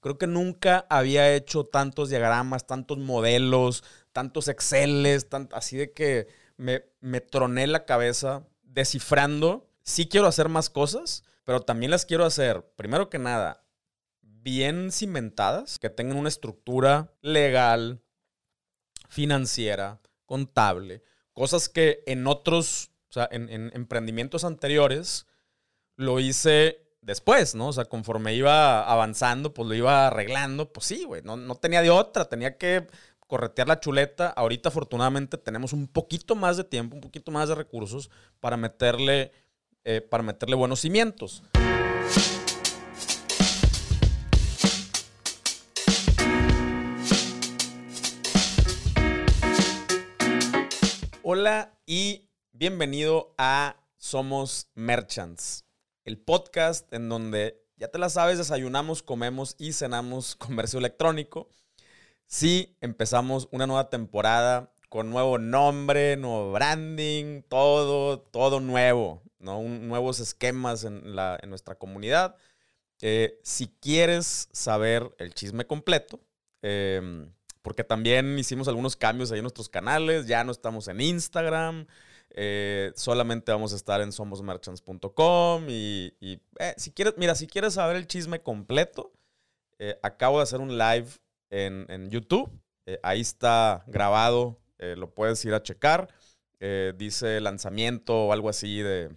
creo que nunca había hecho tantos diagramas, tantos modelos, tantos Exceles, así de que me, me troné la cabeza descifrando. Sí quiero hacer más cosas, pero también las quiero hacer, primero que nada, bien cimentadas, que tengan una estructura legal, financiera, contable, cosas que en otros, o sea, en, emprendimientos anteriores lo hice después, ¿no? O sea, conforme iba avanzando, pues lo iba arreglando, pues sí, güey, no, no tenía de otra, tenía que corretear la chuleta. Ahorita afortunadamente tenemos un poquito más de tiempo, un poquito más de recursos para meterle, eh, para meterle buenos cimientos. Hola y bienvenido a Somos Merchants, el podcast en donde, ya te la sabes, desayunamos, comemos y cenamos comercio electrónico. Sí, empezamos una nueva temporada con nuevo nombre, nuevo branding, todo, todo nuevo, ¿no? nuevos esquemas en, la, en nuestra comunidad. Eh, si quieres saber el chisme completo, eh, porque también hicimos algunos cambios ahí en nuestros canales, ya no estamos en Instagram, eh, solamente vamos a estar en somosmerchants.com y, eh, si quieres, mira, si quieres saber el chisme completo, eh, acabo de hacer un live en, YouTube, ahí está grabado, lo puedes ir a checar, dice lanzamiento o algo así de,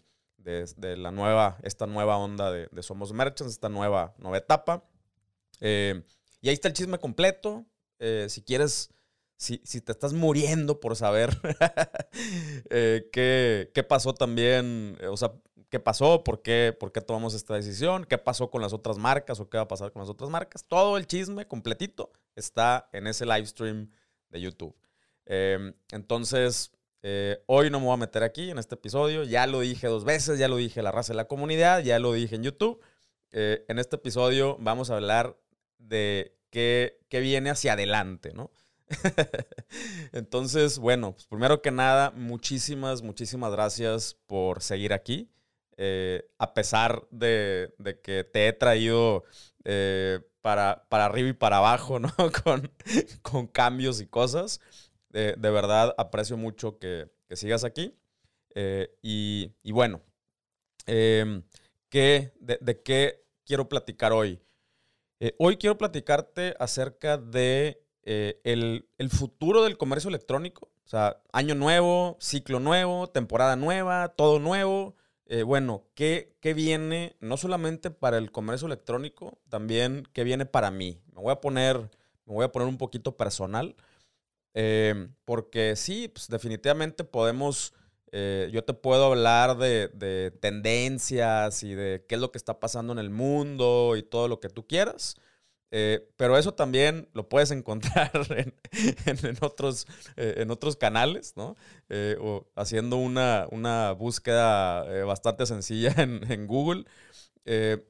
la nueva, esta nueva onda de, Somos Merchants, esta nueva, nueva etapa. y ahí está el chisme completo. Si quieres, si, te estás muriendo por saber eh, qué, pasó también, eh, o sea, qué pasó, ¿Por qué, por qué tomamos esta decisión, qué pasó con las otras marcas o qué va a pasar con las otras marcas, todo el chisme completito está en ese live stream de YouTube. Em, entonces, hoy no me voy a meter aquí en este episodio. Ya lo dije dos veces, ya lo dije la raza de la comunidad, ya lo dije en YouTube. en este episodio vamos a hablar de que, viene hacia adelante, ¿no? Entonces, bueno, pues primero que nada, muchísimas, muchísimas gracias por seguir aquí. Eh, a pesar de, que te he traído eh, para, para, arriba y para abajo, ¿no? con, con cambios y cosas. de verdad, aprecio mucho que, sigas aquí. Eh, y, bueno, em, ¿qué, de, qué quiero platicar hoy? Eh, hoy quiero platicarte acerca de eh, el, futuro del comercio electrónico. O sea, año nuevo, ciclo nuevo, temporada nueva, todo nuevo. Eh, bueno, ¿qué, ¿qué, viene no solamente para el comercio electrónico, también qué viene para mí? Me voy a poner, me voy a poner un poquito personal. porque sí, pues definitivamente podemos eh, yo te puedo hablar de, tendencias y de qué es lo que está pasando en el mundo y todo lo que tú quieras. Eh, pero eso también lo puedes encontrar en, otros, eh, en otros canales, ¿no? o haciendo una, búsqueda bastante sencilla en, Google.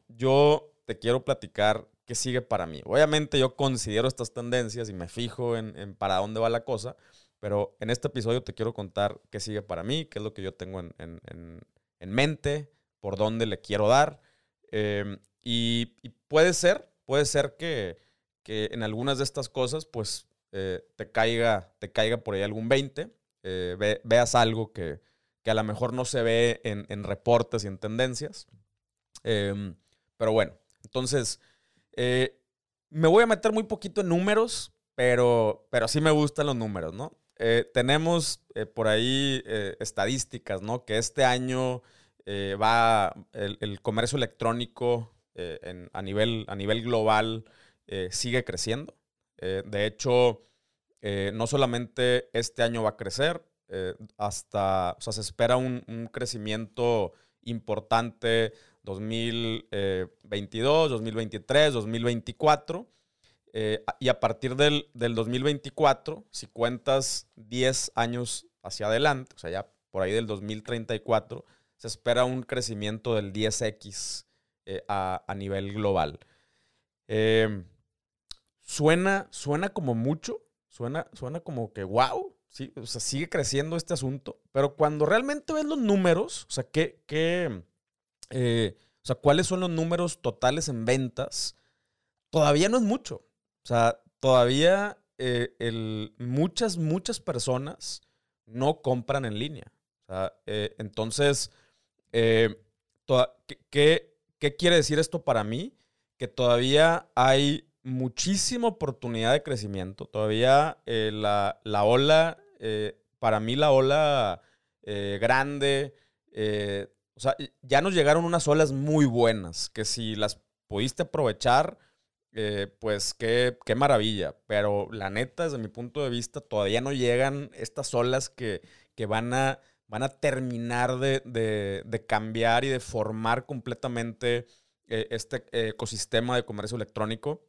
yo te quiero platicar qué sigue para mí. Obviamente yo considero estas tendencias y me fijo en para dónde va la cosa, pero en este episodio te quiero contar qué sigue para mí, qué es lo que yo tengo en, mente, por dónde le quiero dar. Em, y, puede ser, puede ser que, en algunas de estas cosas, pues eh, te, caiga, te caiga por ahí algún 20, eh, veas algo que, a lo mejor no se ve en, reportes y en tendencias. Em, pero bueno, entonces, eh, me voy a meter muy poquito en números, pero, pero sí me gustan los números, ¿no? Tenemos por ahí estadísticas, ¿no? Que este año va el, comercio electrónico a, nivel, a nivel global sigue creciendo. de hecho, no solamente este año va a crecer, hasta, o sea, se espera un, un crecimiento importante 2022, 2023, 2024. Eh, y a partir del, 2024, si cuentas 10 años hacia adelante, o sea, ya por ahí del 2034, se espera un crecimiento del 10x eh, a, nivel global. Em, suena, suena como mucho, suena, suena como que wow, sí, o sea, sigue creciendo este asunto, pero cuando realmente ves los números, o sea, ¿qué, qué, eh, o sea, cuáles son los números totales en ventas, todavía no es mucho. O sea, todavía eh, muchas, muchas personas no compran en línea. Eh, entonces, eh, ¿qué, ¿qué quiere decir esto para mí? Que todavía hay muchísima oportunidad de crecimiento. Todavía la, la, ola, para mí la ola grande, o sea, ya nos llegaron unas olas muy buenas, que si las pudiste aprovechar, eh, pues qué, qué, maravilla. Pero la neta, desde mi punto de vista, todavía no llegan estas olas que, que van, a, van a terminar de, de, cambiar y de formar completamente eh, este ecosistema de comercio electrónico.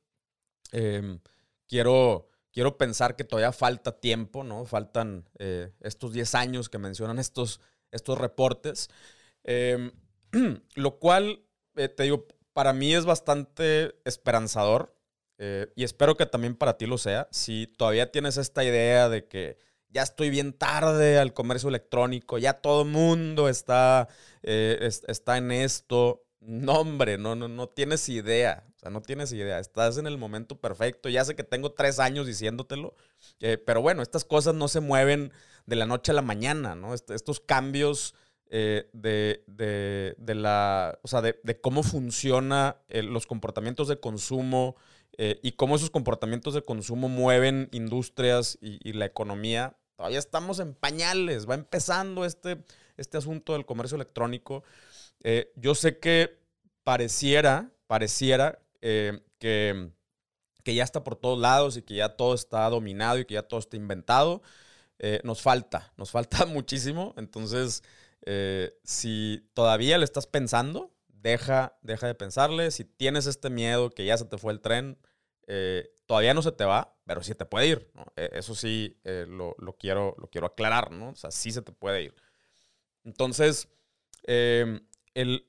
Em, quiero, quiero pensar que todavía falta tiempo, ¿no? Faltan eh, estos 10 años que mencionan estos, estos reportes. Em, lo cual, te digo, para mí es bastante esperanzador eh, y espero que también para ti lo sea. Si todavía tienes esta idea de que ya estoy bien tarde al comercio electrónico, ya todo el mundo está, eh, está en esto. No, hombre, no, no, no tienes idea. O sea, no tienes idea. Estás en el momento perfecto. Ya sé que tengo tres años diciéndotelo. Eh, pero bueno, estas cosas no se mueven de la noche a la mañana, ¿no? estos cambios eh, de, de, la, o sea, de, cómo funcionan eh, los comportamientos de consumo y cómo esos comportamientos de consumo mueven industrias y, la economía. Todavía estamos en pañales, va empezando este, este asunto del comercio electrónico. yo sé que pareciera, pareciera que, que ya está por todos lados y que ya todo está dominado y que ya todo está inventado. nos falta, nos falta muchísimo. Entonces, eh, si todavía le estás pensando, deja, deja de pensarle. Si tienes este miedo que ya se te fue el tren, eh, todavía no se te va, pero sí te puede ir. E, eso sí eh, lo, quiero, lo quiero aclarar, ¿no? O sea, sí se te puede ir. Entonces, em, el,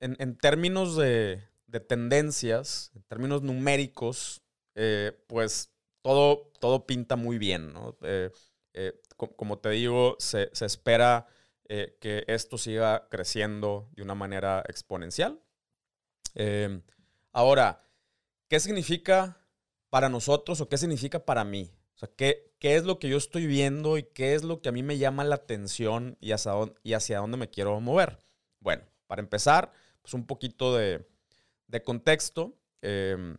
en, términos de, tendencias, en términos numéricos, pues todo, todo pinta muy bien, ¿no? como te digo, se, se espera eh, que esto siga creciendo de una manera exponencial. Em, ahora, ¿qué significa para nosotros o qué significa para mí? O sea, ¿qué, ¿qué, es lo que yo estoy viendo y qué es lo que a mí me llama la atención y hacia dónde, y hacia dónde me quiero mover? Bueno, para empezar, pues un poquito de, de contexto. Em,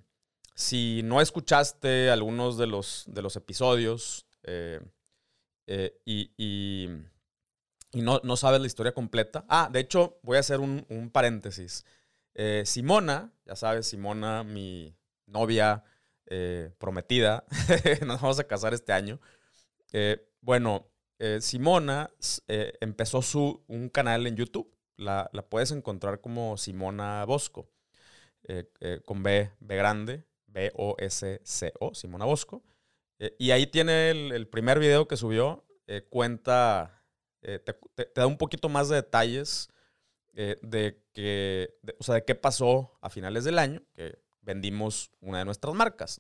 si no escuchaste algunos de los, de los episodios eh, eh, y, y no, no, sabes la historia completa. Ah, de hecho, voy a hacer un, paréntesis. Eh, Simona, ya sabes, Simona, mi novia eh, prometida, nos vamos a casar este año. Eh, bueno, Simona empezó su, un canal en YouTube. La, la puedes encontrar como Simona Bosco, con B, B grande, B-O-S-C-O, Simona Bosco. y ahí tiene el, el, primer video que subió, cuenta eh, te, da un poquito más de detalles eh, de, que, o sea, de qué pasó a finales del año, que vendimos una de nuestras marcas,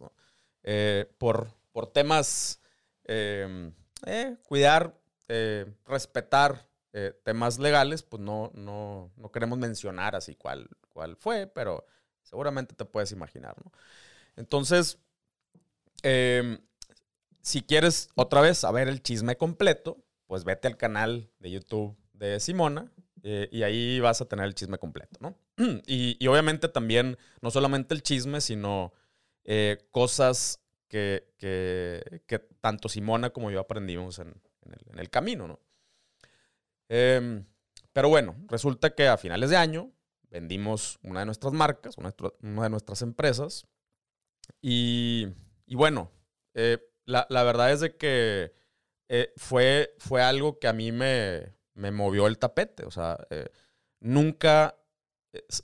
eh, por, por temas, em, cuidar, respetar temas legales, pues no, no, no, queremos mencionar así cuál, cuál fue, pero seguramente te puedes imaginar, ¿no? Entonces, em, si quieres otra vez saber el chisme completo, pues vete al canal de YouTube de Simona eh, y ahí vas a tener el chisme completo, ¿no? Y, obviamente también, no solamente el chisme, sino eh, cosas que, tanto Simona como yo aprendimos en, el, camino, ¿no? Em, pero bueno, resulta que a finales de año vendimos una de nuestras marcas, una, de nuestras empresas. Y, bueno, eh, la, verdad es de que eh, fue, fue algo que a mí me, me movió el tapete. O sea, nunca,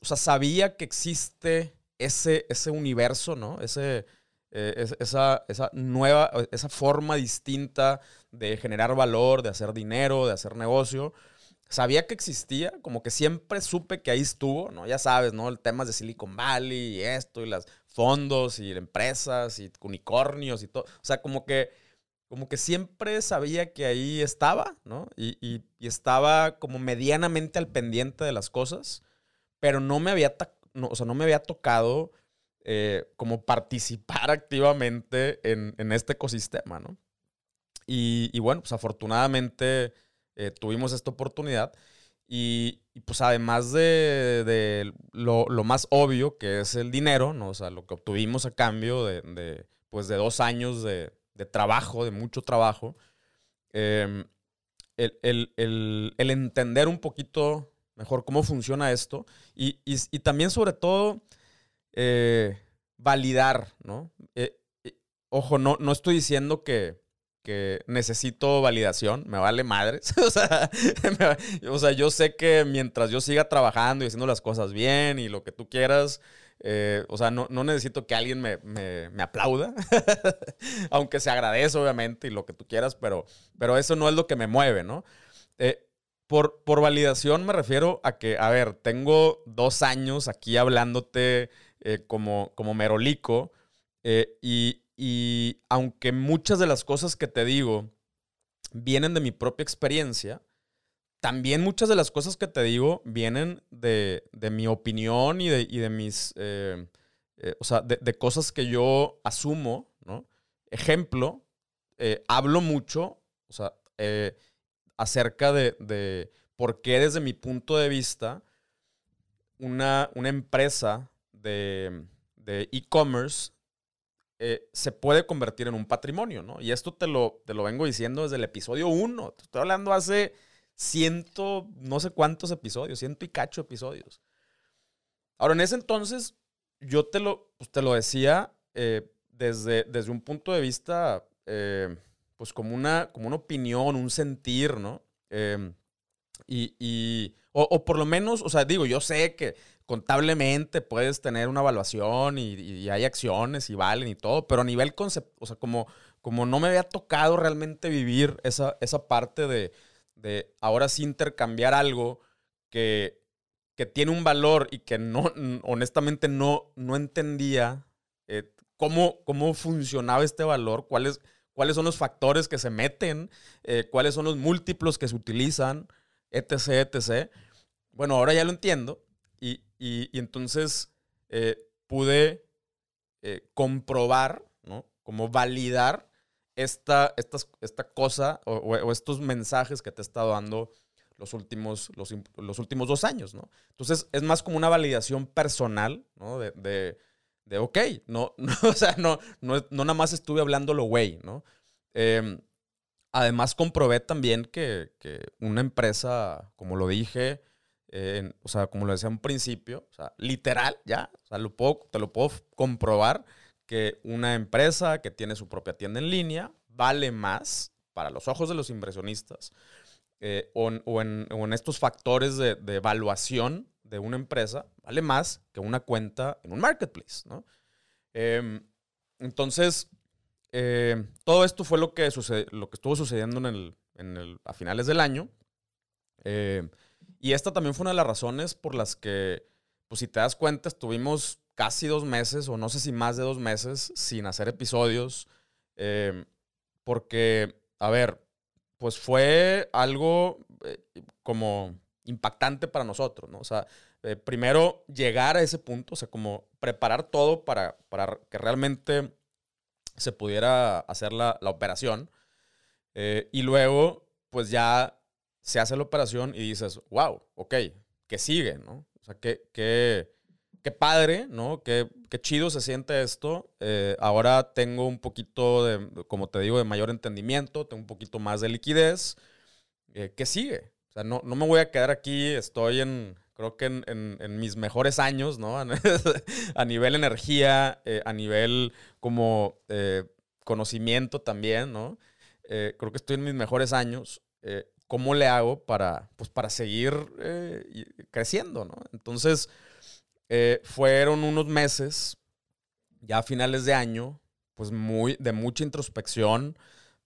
o sea, sabía que existe ese, ese universo, ¿no? Ese, esa, esa nueva, esa forma distinta de generar valor, de hacer dinero, de hacer negocio. Sabía que existía, como que siempre supe que ahí estuvo, ¿no? Ya sabes, ¿no? El tema de Silicon Valley y esto, y los fondos y empresas y unicornios y todo. O sea, como que como que siempre sabía que ahí estaba, ¿no? Y, estaba como medianamente al pendiente de las cosas, pero no me había, o sea, no me había tocado eh, como participar activamente en, este ecosistema, ¿no? Y, bueno, pues afortunadamente eh, tuvimos esta oportunidad y, pues además de, lo, más obvio que es el dinero, ¿no? O sea, lo que obtuvimos a cambio de, pues de dos años de, trabajo, de mucho trabajo, em, el, entender un poquito mejor cómo funciona esto y, también sobre todo eh, validar, ¿no? Eh, eh, ojo, no, no estoy diciendo que, que necesito validación, me vale madres. o, sea, yo sé que mientras yo siga trabajando y haciendo las cosas bien y lo que tú quieras, eh, o sea, no, necesito que alguien me, aplauda, aunque se agradece obviamente y lo que tú quieras, pero, pero eso no es lo que me mueve, ¿no? Eh, por, por validación me refiero a que, a ver, tengo dos años aquí hablándote eh, como, como merolico y, y aunque muchas de las cosas que te digo vienen de mi propia experiencia, también muchas de las cosas que te digo vienen de, mi opinión y de, mis, eh, eh, o sea, de, cosas que yo asumo, ¿no? Ejemplo, eh, hablo mucho, o sea, acerca de, por qué desde mi punto de vista una, una empresa de e-commerce eh, se puede convertir en un patrimonio, ¿no? Y esto te lo, te lo vengo diciendo desde el episodio 1. Te estoy hablando hace ciento, no sé cuántos episodios, ciento y cacho episodios. Ahora, en ese entonces, yo te lo, pues, te lo decía eh, desde, desde un punto de vista, eh, pues como una, como una opinión, un sentir, ¿no? Em, y, o, por lo menos, o sea, digo, yo sé que contablemente puedes tener una evaluación y, hay acciones y valen y todo, pero a nivel concepto, o sea, como, como no me había tocado realmente vivir esa, esa parte de, de ahora sí intercambiar algo que, que tiene un valor y que no, honestamente no, no entendía eh, cómo, cómo funcionaba este valor, cuáles, cuáles son los factores que se meten, eh, cuáles son los múltiplos que se utilizan, etc., etc. Bueno, ahora ya lo entiendo y, y, entonces eh, pude eh, comprobar, ¿no? Como validar esta, esta cosa o, estos mensajes que te he estado dando los últimos, los, últimos dos años, ¿no? Entonces es más como una validación personal, ¿no? De ok, no, no, o sea, no, no, no nada más estuve hablando lo güey, ¿no? Em, además comprobé también que, que, una empresa, como lo dije, o sea, como lo decía un principio, o sea, literal, ya, o sea, te lo puedo comprobar que una empresa que tiene su propia tienda en línea vale más para los ojos de los inversionistas eh, o, en, estos factores de, evaluación de una empresa, vale más que una cuenta en un marketplace, ¿no? Em, entonces, eh, todo esto fue lo que, lo que estuvo sucediendo en el, en el, a finales del año. Eh, y esta también fue una de las razones por las que, pues si te das cuenta, estuvimos casi dos meses, o no sé si más de dos meses, sin hacer episodios. Eh, porque, a ver, pues fue algo eh, como impactante para nosotros, ¿no? O sea, eh, primero llegar a ese punto, o sea, como preparar todo para, para que realmente se pudiera hacer la, la operación. y luego, pues ya se hace la operación y dices, wow, ok, ¿qué sigue? ¿no? O sea, qué, qué, qué padre, ¿no? Qué, qué, chido se siente esto. Eh, ahora tengo un poquito de, como te digo, de mayor entendimiento, tengo un poquito más de liquidez. Eh, ¿Qué sigue? No, no me voy a quedar aquí, estoy en, creo que en, en, mis mejores años, ¿no? a nivel energía, eh, a nivel como conocimiento también, ¿no? creo que estoy en mis mejores años. ¿cómo le hago para, pues, para seguir eh, creciendo? ¿no? Entonces, eh, fueron unos meses, ya a finales de año, pues muy, de mucha introspección,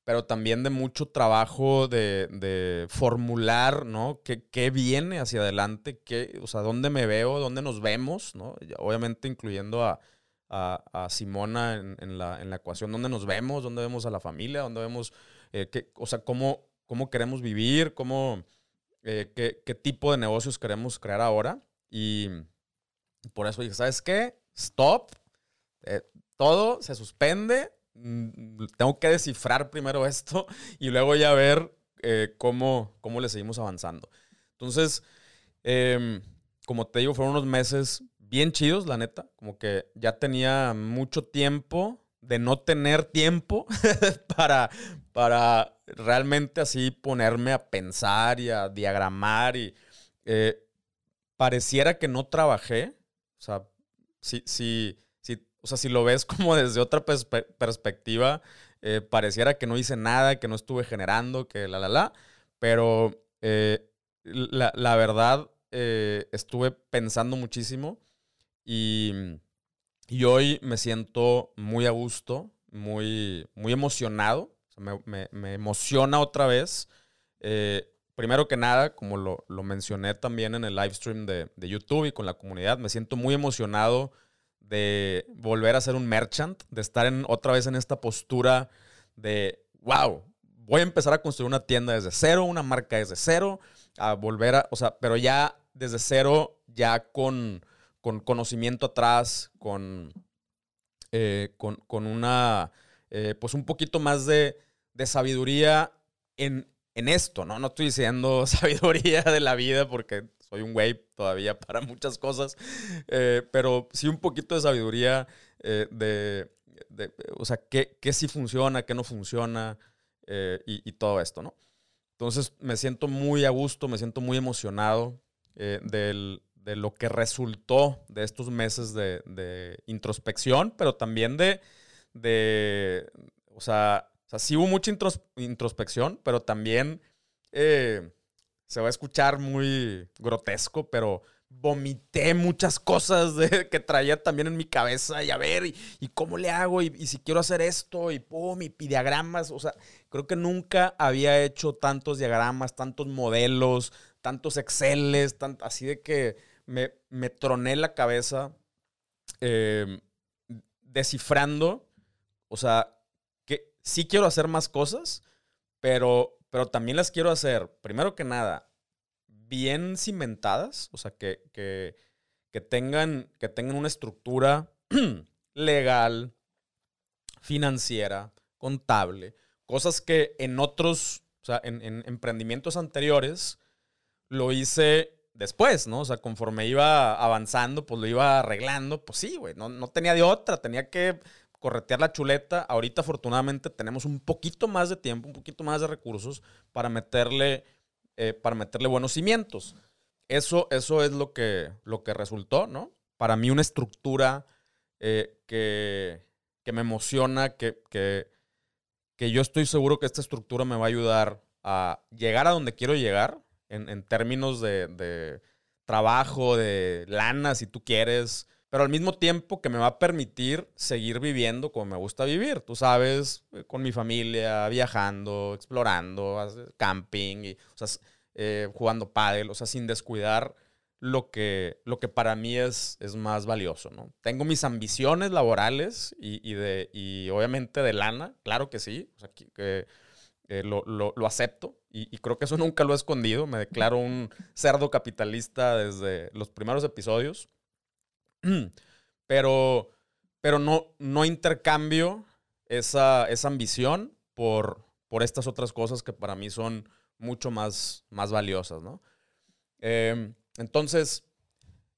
pero también de mucho trabajo de, formular, ¿no? ¿Qué, ¿Qué, viene hacia adelante? ¿Qué, o sea, ¿dónde me veo? ¿Dónde nos vemos? ¿no? Obviamente incluyendo a, a, Simona en, la, en, la, ecuación, ¿dónde nos vemos? ¿Dónde vemos a la familia? ¿Dónde vemos, eh, qué, o sea, cómo, cómo queremos vivir, cómo, eh, qué, tipo de negocios queremos crear ahora. Y por eso dije, ¿sabes qué? Stop. eh, todo se suspende, tengo que descifrar primero esto y luego ya ver eh, cómo, cómo le seguimos avanzando. Entonces, em, como te digo, fueron unos meses bien chidos, la neta, como que ya tenía mucho tiempo de no tener tiempo para, para realmente así ponerme a pensar y a diagramar y eh, pareciera que no trabajé, o sea, si, si, o sea, si lo ves como desde otra perspectiva, eh, pareciera que no hice nada, que no estuve generando, que la, la, la, pero eh, la, verdad estuve pensando muchísimo y y hoy me siento muy a gusto, muy, muy emocionado. me, emociona otra vez. Eh, primero que nada, como lo, mencioné también en el live stream de, YouTube y con la comunidad, me siento muy emocionado de volver a ser un merchant, de estar en, otra vez en esta postura de, wow, voy a empezar a construir una tienda desde cero, una marca desde cero, a volver a, o sea, pero ya desde cero, ya con con conocimiento atrás, con, eh, con, una, eh, pues un poquito más de, sabiduría en, en, esto, ¿no? No estoy diciendo sabiduría de la vida porque soy un güey todavía para muchas cosas, eh, pero sí un poquito de sabiduría de, o sea, qué, qué sí funciona, qué no funciona y, y, todo esto, ¿no? Entonces me siento muy a gusto, me siento muy emocionado del, de lo que resultó de estos meses de, introspección, pero también de, de o, sea, o sea, sí hubo mucha introspección, pero también eh, se va a escuchar muy grotesco, pero vomité muchas cosas que traía también en mi cabeza y a ver, y, cómo le hago, y, si quiero hacer esto, y pum, y, diagramas, o sea, creo que nunca había hecho tantos diagramas, tantos modelos, tantos Exceles, así de que me, troné la cabeza em, descifrando, o sea, que sí quiero hacer más cosas, pero, pero también las quiero hacer, primero que nada, bien cimentadas, o sea, que, que, tengan, que tengan una estructura legal, financiera, contable, cosas que en otros, o sea, en, en emprendimientos anteriores lo hice después, ¿no? O sea, conforme iba avanzando, pues lo iba arreglando. Pues sí, güey, no, tenía de otra, tenía que corretear la chuleta. Ahorita, afortunadamente, tenemos un poquito más de tiempo, un poquito más de recursos para meterle, eh, para meterle buenos cimientos. Eso, eso es lo que, lo que resultó, ¿no? Para mí, una estructura eh, que, que, me emociona, que, que, que yo estoy seguro que esta estructura me va a ayudar a llegar a donde quiero llegar en, términos de, trabajo, de lana, si tú quieres, pero al mismo tiempo que me va a permitir seguir viviendo como me gusta vivir, tú sabes, eh, con mi familia, viajando, explorando, camping, y, o sea, eh, jugando pádel, o sea, sin descuidar lo que, lo que para mí es, es más valioso, ¿no? Tengo mis ambiciones laborales y, de, y obviamente de lana, claro que sí, o sea, que, eh, lo, lo, acepto, y, creo que eso nunca lo he escondido. Me declaro un cerdo capitalista desde los primeros episodios. Pero, pero no, no intercambio esa, esa ambición por, por estas otras cosas que para mí son mucho más, más valiosas, ¿no? Em, entonces,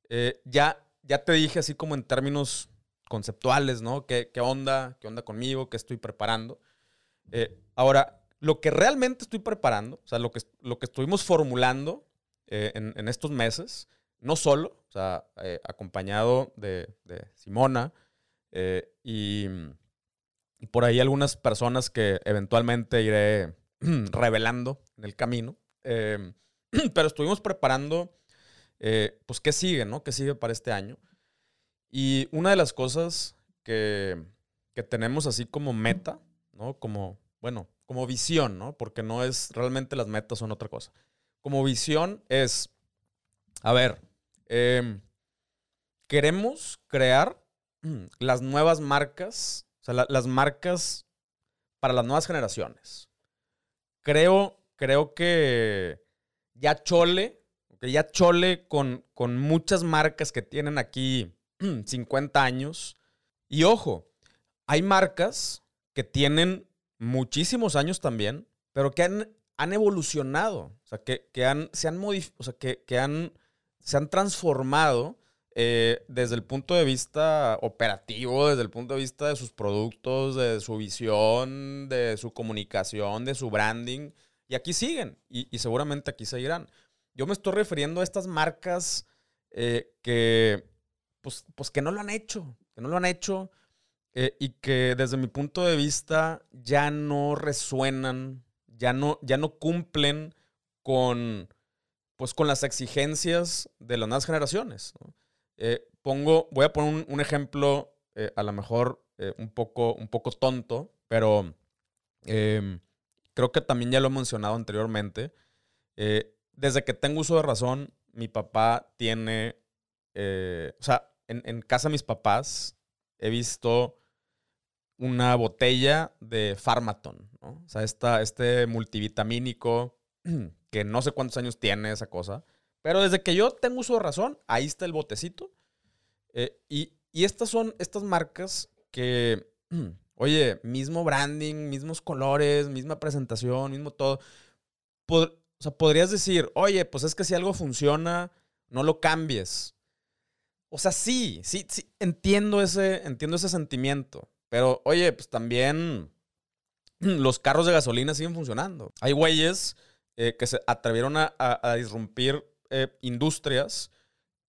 eh, ya, ya te dije así como en términos conceptuales, ¿no? ¿Qué, qué onda? ¿Qué onda conmigo? ¿Qué estoy preparando? Eh, ahora, lo que realmente estoy preparando, o sea, lo que, lo que estuvimos formulando eh, en, estos meses, no solo, o sea, eh, acompañado de, Simona eh, y, por ahí algunas personas que eventualmente iré revelando en el camino. pero estuvimos preparando, pues, qué sigue, ¿no? ¿Qué sigue para este año? Y una de las cosas que, que tenemos así como meta, ¿no? Como, bueno, como visión, ¿no? Porque no es, realmente las metas son otra cosa. Como visión es, a ver, em, queremos crear las nuevas marcas, o sea, las marcas para las nuevas generaciones. Creo, creo que ya Chole, que ya Chole con, con muchas marcas que tienen aquí 50 años, Y ojo, hay marcas que tienen muchísimos años también, pero que han, han evolucionado, o sea, que, que han, se han o sea, que, que, han, se han transformado eh, desde el punto de vista operativo, desde el punto de vista de sus productos, de su visión, de su comunicación, de su branding. Y aquí siguen, y, seguramente aquí seguirán. Yo me estoy refiriendo a estas marcas eh, que, pues, pues que no lo han hecho, que no lo han hecho eh, y que desde mi punto de vista ya no resuenan, ya no, ya no cumplen con, pues, con las exigencias de las nuevas generaciones. Eh, pongo, voy a poner un, ejemplo a lo mejor un, poco, un poco tonto, pero em, creo que también ya lo he mencionado anteriormente. Eh, desde que tengo uso de razón, mi papá tiene, eh, o sea, en, casa de mis papás he visto una botella de Pharmaton, ¿no? O sea, esta, este multivitamínico que no sé cuántos años tiene esa cosa, pero desde que yo tengo uso de razón, ahí está el botecito. Eh, y, y estas son estas marcas que Oye, mismo branding, mismos colores, misma presentación, mismo todo. o sea, podrías decir, oye, pues es que si algo funciona, no lo cambies. O sea, sí, sí, sí, entiendo ese, entiendo ese sentimiento. Pero, oye, pues también los carros de gasolina siguen funcionando. Hay güeyes eh, que se atrevieron a, a, disrumpir eh, industrias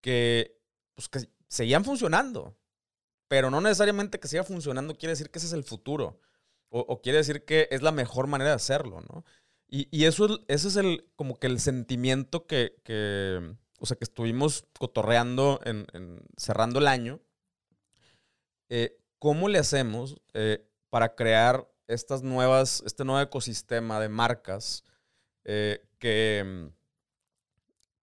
que, pues, que seguían funcionando pero no necesariamente que siga funcionando quiere decir que ese es el futuro. O, quiere decir que es la mejor manera de hacerlo, ¿no? Y, eso, ese es el, como que el sentimiento que, o sea, que estuvimos cotorreando en, cerrando el año. Eh, ¿Cómo le hacemos eh, para crear estas nuevas, este nuevo ecosistema de marcas eh, que,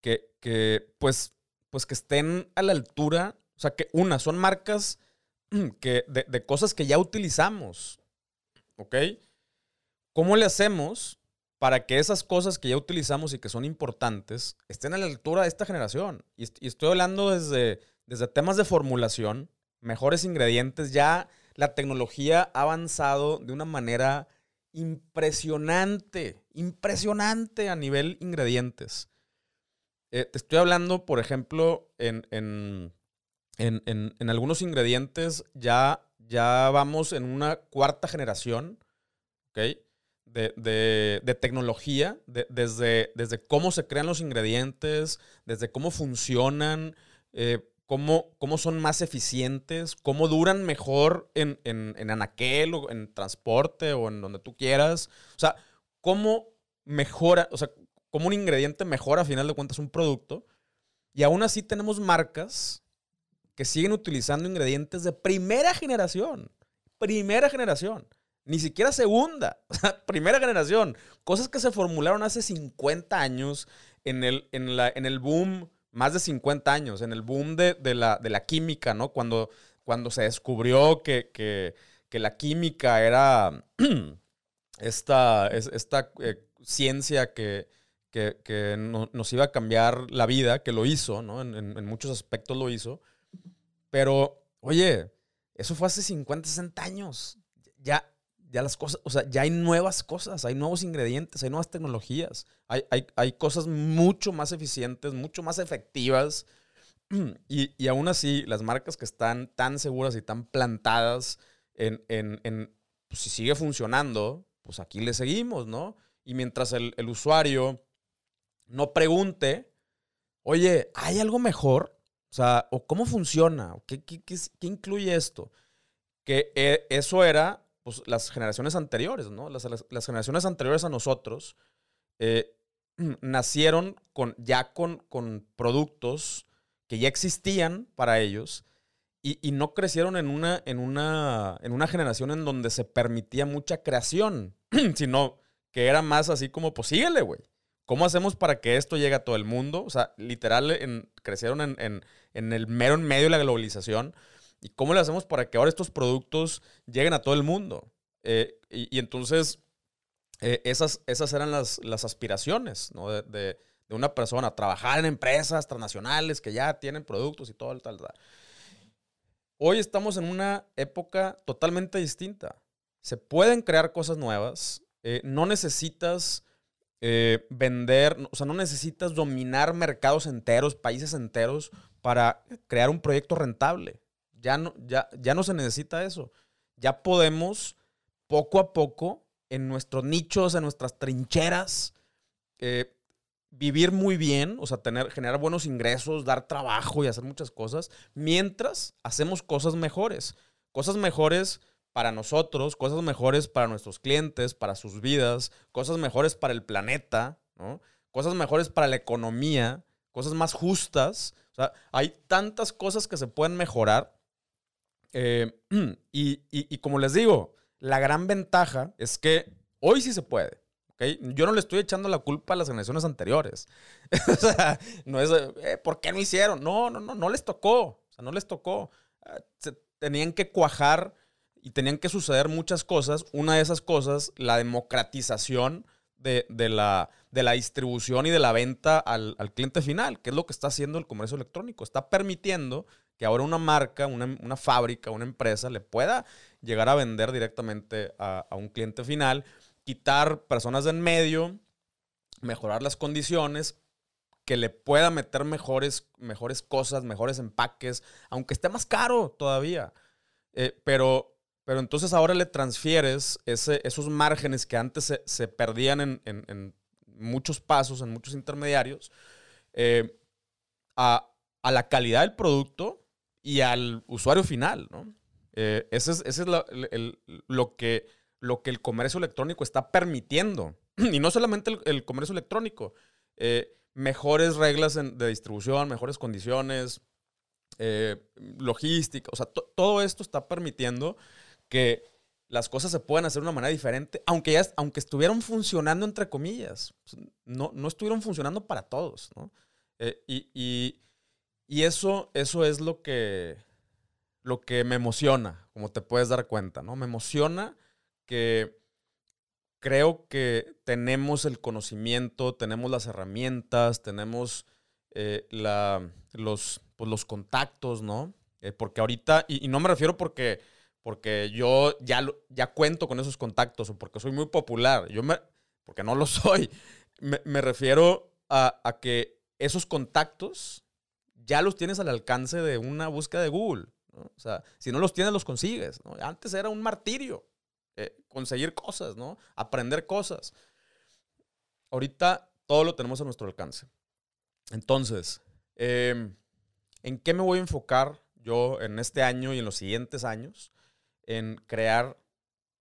que, que, pues, pues que estén a la altura? O sea, que una, son marcas que, de, cosas que ya utilizamos. ¿Ok? ¿Cómo le hacemos para que esas cosas que ya utilizamos y que son importantes estén a la altura de esta generación? Y, estoy hablando desde, desde temas de formulación, mejores ingredientes. Ya la tecnología ha avanzado de una manera impresionante, impresionante a nivel ingredientes. Eh, te estoy hablando, por ejemplo, en, en, algunos ingredientes ya, ya vamos en una cuarta generación, ¿ok? De, tecnología, desde, desde cómo se crean los ingredientes, desde cómo funcionan, eh, cómo, cómo, son más eficientes, cómo duran mejor en, en, anaquel o en transporte o en donde tú quieras. O sea, cómo mejora, o sea, cómo un ingrediente mejora a final de cuentas un producto. Y aún así tenemos marcas que siguen utilizando ingredientes de primera generación. Primera generación. Ni siquiera segunda. primera generación. Cosas que se formularon hace 50 años en el, en la, en el boom, más de 50 años, en el boom de, la, de la, química, ¿no? Cuando, cuando se descubrió que, la química era esta, esta eh, ciencia que, que, nos iba a cambiar la vida, que lo hizo, ¿no? en muchos aspectos lo hizo. Pero, oye, eso fue hace 50, 60 años. Ya, ya las cosas, o sea, ya hay nuevas cosas, hay nuevos ingredientes, hay nuevas tecnologías, hay, hay, cosas mucho más eficientes, mucho más efectivas. Y, y, aún así, las marcas que están tan seguras y tan plantadas en, en, en pues, si sigue funcionando, pues aquí le seguimos, ¿no? Y mientras el, el usuario no pregunte, oye, ¿hay algo mejor? O sea, o cómo funciona, qué, qué, qué, incluye esto. Que eh, eso era, pues, las generaciones anteriores, ¿no? Las, las, generaciones anteriores a nosotros eh, nacieron con, ya con, con productos que ya existían para ellos y, y, no crecieron en una, en, una, en una generación en donde se permitía mucha creación, sino que era más así como, pues síguele, güey. ¿Cómo hacemos para que esto llegue a todo el mundo? O sea, literal, en, crecieron en, en, el mero en medio de la globalización. ¿Y cómo le hacemos para que ahora estos productos lleguen a todo el mundo? Eh, y, entonces, eh, esas, esas eran las, las aspiraciones ¿no? de, de, una persona, trabajar en empresas transnacionales que ya tienen productos y todo, tal, tal. hoy estamos en una época totalmente distinta. Se pueden crear cosas nuevas. Eh, no necesitas vender, o sea, no necesitas dominar mercados enteros, países enteros para crear un proyecto rentable. Ya no, ya, ya no se necesita eso. Ya podemos poco a poco en nuestros nichos, en nuestras trincheras, eh, vivir muy bien, o sea, tener, generar buenos ingresos, dar trabajo y hacer muchas cosas, mientras hacemos cosas mejores. Cosas mejores para nosotros, cosas mejores para nuestros clientes, para sus vidas, cosas mejores para el planeta, cosas mejores para la economía, cosas más justas. O sea, hay tantas cosas que se pueden mejorar. Eh, y, como les digo, la gran ventaja es que hoy sí se puede. Yo no le estoy echando la culpa a las generaciones anteriores. o sea, no es, eh, ¿por qué no hicieron? No, no, no, no les tocó. O sea, no les tocó. Ah, tenían que cuajar y tenían que suceder muchas cosas. Una de esas cosas, la democratización de, la, de la, distribución y de la venta al, cliente final, que es lo que está haciendo el comercio electrónico. Está permitiendo que ahora una marca, una, fábrica, una empresa le pueda llegar a vender directamente a, un cliente final, quitar personas de en medio, mejorar las condiciones, que le pueda meter mejores, mejores cosas, mejores empaques, aunque esté más caro todavía. Eh, pero pero entonces ahora le transfieres esos márgenes que antes se, perdían en, muchos pasos, en muchos intermediarios, eh, a, la calidad del producto y al usuario final, ¿no? Eh, ese es, lo, que, lo que el comercio electrónico está permitiendo. Y no solamente el, comercio electrónico, eh, mejores reglas de distribución, mejores condiciones, logística, o sea, todo esto está permitiendo que las cosas se pueden hacer de una manera diferente, aunque, ya, aunque estuvieron funcionando entre comillas. No, no estuvieron funcionando para todos, ¿no? Eh, y, eso, eso es lo que, lo que me emociona, como te puedes dar cuenta, ¿no? Me emociona que creo que tenemos el conocimiento, tenemos las herramientas, tenemos eh, la, los, pues, los contactos, ¿no? Eh, porque ahorita, y, no me refiero porque porque yo ya, ya cuento con esos contactos o porque soy muy popular. Yo me, porque no lo soy. Me, refiero a, que esos contactos ya los tienes al alcance de una búsqueda de Google. O sea, si no los tienes, los consigues. Antes era un martirio eh, conseguir cosas, ¿no? Aprender cosas. Ahorita todo lo tenemos a nuestro alcance. Entonces, em, ¿en qué me voy a enfocar yo en este año y en los siguientes años? En crear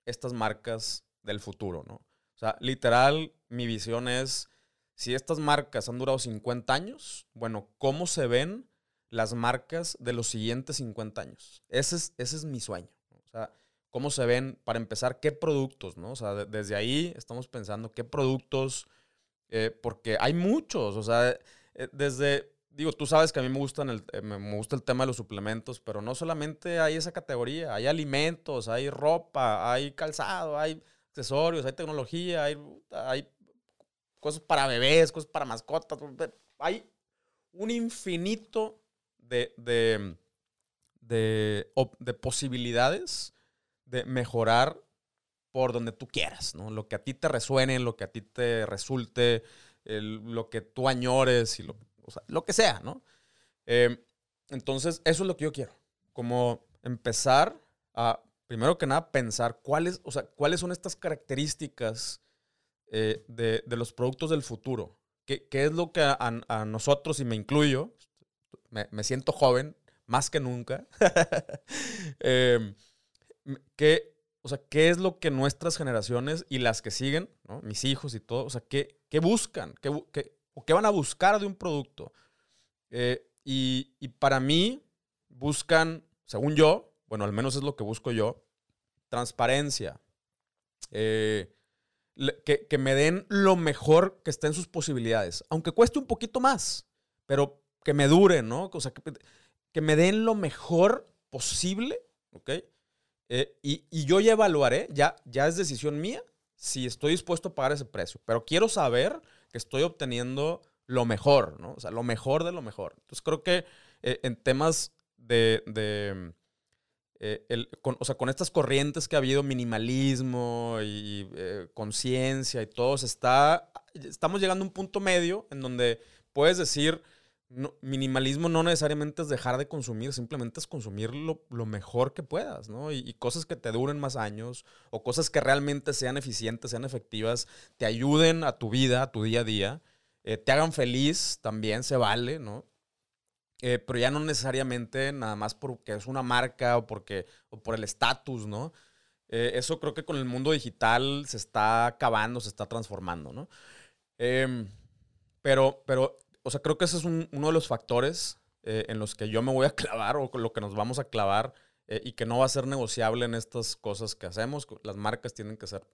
estas marcas del futuro, ¿no? O sea, literal, mi visión es, si estas marcas han durado 50 años, bueno, ¿cómo se ven las marcas de los siguientes 50 años? Ese es, ese es mi sueño. O sea, ¿cómo se ven, para empezar, qué productos, ¿no? O sea, desde ahí estamos pensando qué productos, eh, porque hay muchos, o sea, eh, desde digo, tú sabes que a mí me, gustan el, eh, me gusta el tema de los suplementos, pero no solamente hay esa categoría, hay alimentos, hay ropa, hay calzado, hay accesorios, hay tecnología, hay, hay cosas para bebés, cosas para mascotas, hay un infinito de, de, de, posibilidades de mejorar por donde tú quieras, ¿no? Lo que a ti te resuene, lo que a ti te resulte, lo que tú añores y lo o sea, lo que sea, ¿no? Em, entonces, eso es lo que yo quiero, como empezar a, primero que nada, pensar cuáles, o sea, cuáles son estas características eh, de, los productos del futuro. ¿Qué, es lo que a, nosotros, y me incluyo, me, siento joven, más que nunca, eh, ¿qué, o sea, ¿qué es lo que nuestras generaciones y las que siguen, mis hijos y todo, o sea, qué, qué buscan? ¿Qué, qué, o qué van a buscar de un producto. Eh, y, para mí buscan, según yo, bueno, al menos es lo que busco yo, transparencia. Eh, que, me den lo mejor que esté en sus posibilidades, aunque cueste un poquito más, pero que me dure, ¿no? O sea, que, me den lo mejor posible, ¿ok? Eh, y, yo ya evaluaré, ya, ya es decisión mía, si estoy dispuesto a pagar ese precio, pero quiero saber que estoy obteniendo lo mejor, ¿no? O sea, lo mejor de lo mejor. Entonces creo que eh, en temas de, eh, con, o sea, con estas corrientes que ha habido, minimalismo y eh, conciencia y todo, está, estamos llegando a un punto medio en donde puedes decir, minimalismo no necesariamente es dejar de consumir, simplemente es consumir lo, mejor que puedas, ¿no? Y, cosas que te duren más años o cosas que realmente sean eficientes, sean efectivas, te ayuden a tu vida, a tu día a día, eh, te hagan feliz también, se vale, ¿no? Eh, pero ya no necesariamente nada más porque es una marca o, porque, o por el estatus, ¿no? Eh, eso creo que con el mundo digital se está acabando, se está transformando, ¿no? Em, pero, pero, o sea, creo que ese es uno de los factores eh, en los que yo me voy a clavar o con lo que nos vamos a clavar y que no va a ser negociable en estas cosas que hacemos. Las marcas tienen que ser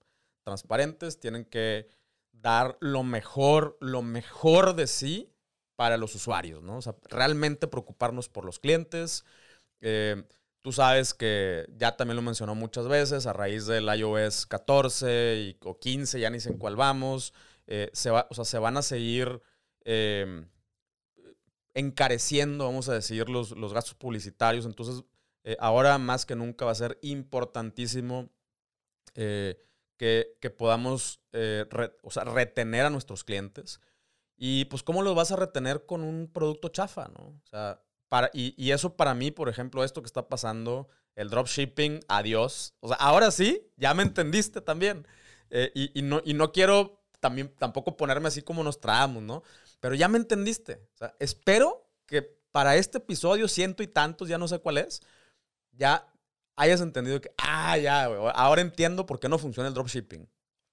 transparentes, tienen que dar lo mejor, lo mejor de sí para los usuarios, ¿no? O sea, realmente preocuparnos por los clientes. Eh, tú sabes que ya también lo mencionó muchas veces, a raíz del iOS 14 y, o 15, ya ni sé en cuál vamos, eh, se, va, o sea, se van a seguir em, encareciendo, vamos a decir, los, los gastos publicitarios. Entonces, eh, ahora más que nunca va a ser importantísimo que, que, podamos o sea, retener a nuestros clientes. Y pues, ¿cómo los vas a retener con un producto chafa, no? O sea, para, y, eso para mí, por ejemplo, esto que está pasando, el dropshipping, adiós. O sea, ahora sí, ya me entendiste también. Eh, y, no, y no quiero también, tampoco ponerme así como nos traemos, ¿no? Pero ya me entendiste. O sea, espero que para este episodio, ciento y tantos, ya no sé cuál es, ya hayas entendido que, ah, ya, ahora entiendo por qué no funciona el dropshipping.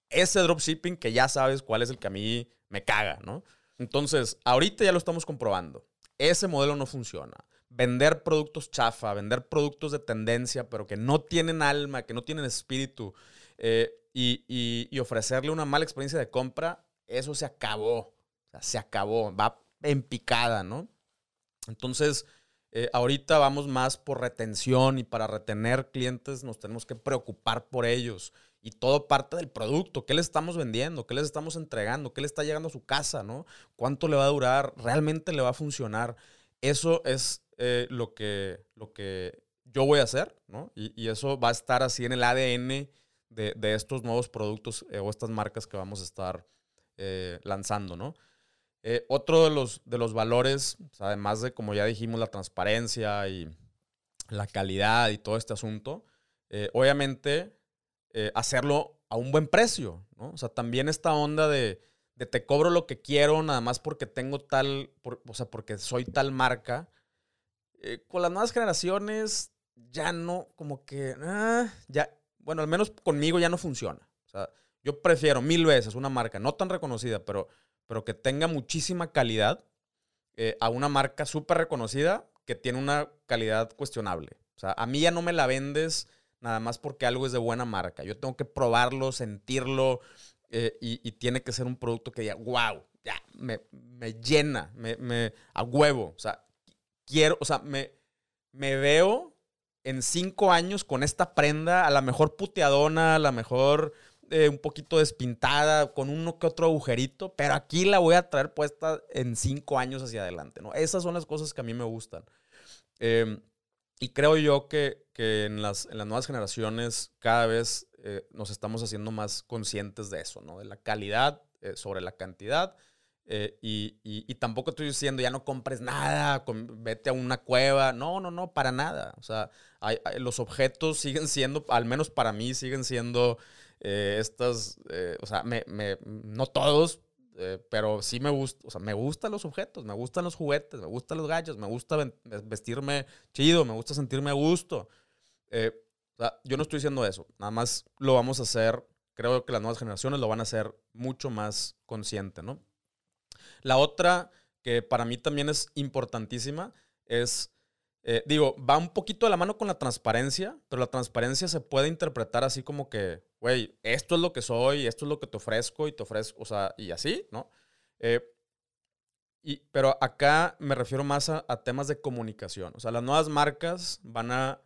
Ese dropshipping que ya sabes cuál es el que a mí me caga, ¿no? Entonces, ahorita ya lo estamos comprobando. Ese modelo no funciona. Vender productos chafa, vender productos de tendencia, pero que no tienen alma, que no tienen espíritu, eh, y, ofrecerle una mala experiencia de compra, eso se acabó. Se acabó. Va en picada, ¿no? Entonces, eh, ahorita vamos más por retención y para retener clientes nos tenemos que preocupar por ellos y todo parte del producto, qué le estamos vendiendo, qué les estamos entregando, qué le está llegando a su casa, ¿no? ¿Cuánto le va a durar? ¿Realmente le va a funcionar? Eso es eh, lo, que, lo que yo voy a hacer, ¿no? Y, eso va a estar así en el ADN de, estos nuevos productos eh, o estas marcas que vamos a estar lanzando, ¿no? Otro de los, de los valores, además de, como ya dijimos, la transparencia y la calidad y todo este asunto, obviamente eh, hacerlo a un buen precio, ¿no? O sea, también esta onda de, te cobro lo que quiero nada más porque tengo tal, o sea, porque soy tal marca. Eh, con las nuevas generaciones ya no, como que, ah, ya, bueno, al menos conmigo ya no funciona. Yo prefiero mil veces una marca no tan reconocida, pero, pero que tenga muchísima calidad eh, a una marca súper reconocida que tiene una calidad cuestionable. O sea, a mí ya no me la vendes nada más porque algo es de buena marca. Yo tengo que probarlo, sentirlo eh, y, tiene que ser un producto que diga, wow, ya, me, llena, me, a huevo. O sea, quiero, o sea, me, me veo en cinco años con esta prenda, a la mejor puteadona, a la mejor eh, un poquito despintada, con uno que otro agujerito, pero aquí la voy a traer puesta en cinco años hacia adelante, ¿no? Esas son las cosas que a mí me gustan. Eh, y creo yo que, en, las, nuevas generaciones cada vez eh, nos estamos haciendo más conscientes de eso, ¿no? De la calidad eh, sobre la cantidad. Eh, y, tampoco estoy diciendo ya no compres nada, vete a una cueva. No, no, no, para nada. O sea, los objetos siguen siendo, al menos para mí, siguen siendo estas, o sea, no todos, eh, pero sí me gusta, o sea, me gustan los objetos, me gustan los juguetes, me gustan los gallos, me gusta vestirme chido, me gusta sentirme a gusto. Eh, o sea, yo no estoy diciendo eso, nada más lo vamos a hacer, creo que las nuevas generaciones lo van a hacer mucho más consciente, ¿no? La otra que para mí también es importantísima es eh, digo, va un poquito de la mano con la transparencia, pero la transparencia se puede interpretar así como que, güey, esto es lo que soy, esto es lo que te ofrezco y te ofrezco, o sea, y así, ¿no? Eh, y, pero acá me refiero más a, temas de comunicación. O sea, las nuevas marcas van a,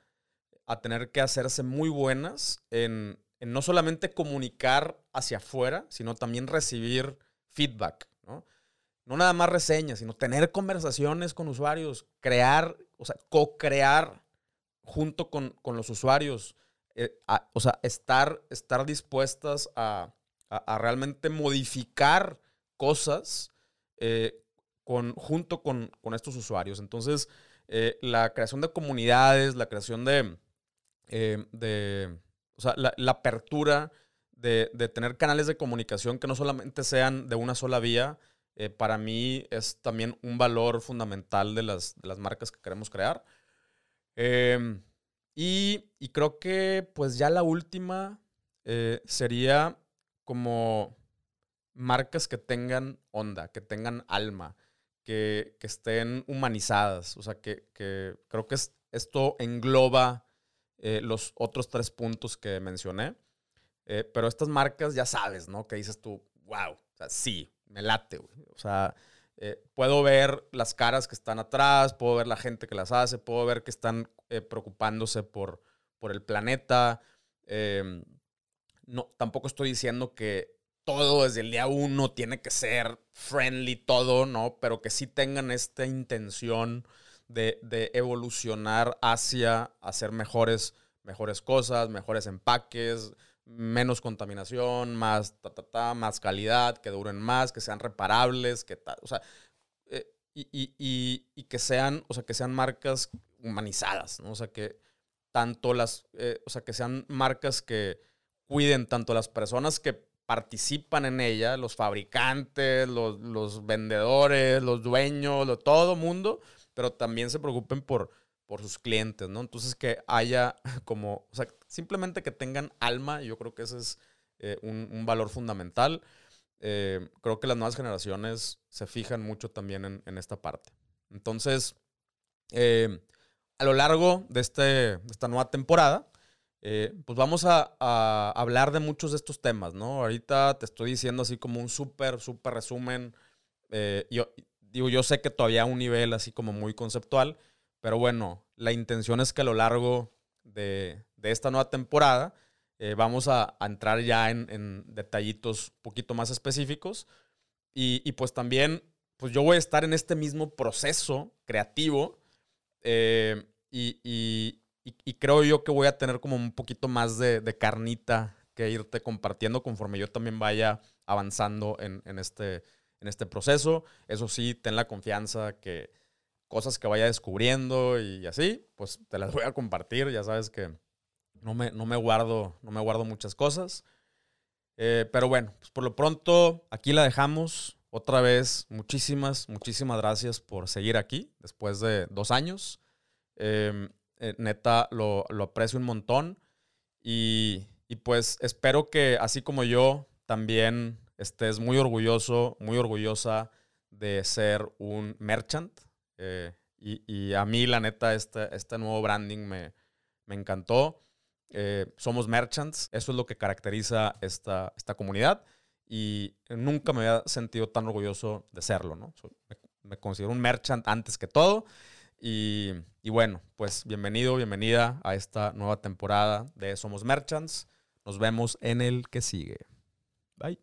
a tener que hacerse muy buenas en, no solamente comunicar hacia afuera, sino también recibir feedback, ¿no? No nada más reseñas, sino tener conversaciones con usuarios, crear o sea, co-crear junto con, los usuarios. Eh, o sea, estar, estar dispuestas a, realmente modificar cosas eh, con, junto con, estos usuarios. Entonces, eh, la creación de comunidades, la creación de, de o sea, la, apertura de, tener canales de comunicación que no solamente sean de una sola vía, para mí es también un valor fundamental de las, de las marcas que queremos crear. Em, y, creo que pues ya la última eh, sería como marcas que tengan onda, que tengan alma, que, estén humanizadas. O sea, que, creo que esto engloba eh, los otros tres puntos que mencioné. Eh, pero estas marcas ya sabes, ¿no? Que dices tú, wow, o sea, sí, me late, güey. O sea, eh, puedo ver las caras que están atrás, puedo ver la gente que las hace, puedo ver que están eh, preocupándose por, por el planeta. Em, no, tampoco estoy diciendo que todo desde el día uno tiene que ser friendly, todo, ¿no? Pero que sí tengan esta intención de, de evolucionar hacia hacer mejores, mejores cosas, mejores empaques, menos contaminación, más, más calidad, que duren más, que sean reparables, que o sea, eh, y, que sean, o sea, que sean marcas humanizadas, ¿no? O sea, que tanto las, eh, o sea, que sean marcas que cuiden tanto las personas que participan en ella, los fabricantes, los, vendedores, los dueños, lo, todo mundo, pero también se preocupen por, por sus clientes, ¿no? Entonces que haya como, o sea, simplemente que tengan alma, yo creo que ese es eh, un, valor fundamental. Eh, creo que las nuevas generaciones se fijan mucho también en, esta parte. Entonces, eh, a lo largo de, este, esta nueva temporada, pues vamos a, hablar de muchos de estos temas, ¿no? Ahorita te estoy diciendo así como un súper, súper resumen. yo digo, yo sé que todavía a un nivel así como muy conceptual, pero bueno, la intención es que a lo largo de, esta nueva temporada eh, vamos a, entrar ya en, detallitos un poquito más específicos. Y, pues también, pues yo voy a estar en este mismo proceso creativo eh, y, creo yo que voy a tener como un poquito más de, carnita que irte compartiendo conforme yo también vaya avanzando en, este, en este proceso. Eso sí, ten la confianza que cosas que vaya descubriendo y así, pues te las voy a compartir. Ya sabes que no me, no me, guardo, no me guardo muchas cosas. Eh, pero bueno, pues por lo pronto aquí la dejamos. Otra vez, muchísimas, muchísimas gracias por seguir aquí después de dos años. Em, eh, neta, lo, lo, aprecio un montón. Y, y pues espero que así como yo, también estés muy orgulloso, muy orgullosa de ser un merchant, eh, y, a mí, la neta, este, este nuevo branding me, encantó. Eh, somos merchants, eso es lo que caracteriza esta, esta comunidad y nunca me había sentido tan orgulloso de serlo, ¿no? me, considero un merchant antes que todo y, y, bueno, pues bienvenido, bienvenida a esta nueva temporada de Somos Merchants. Nos vemos en el que sigue. Bye.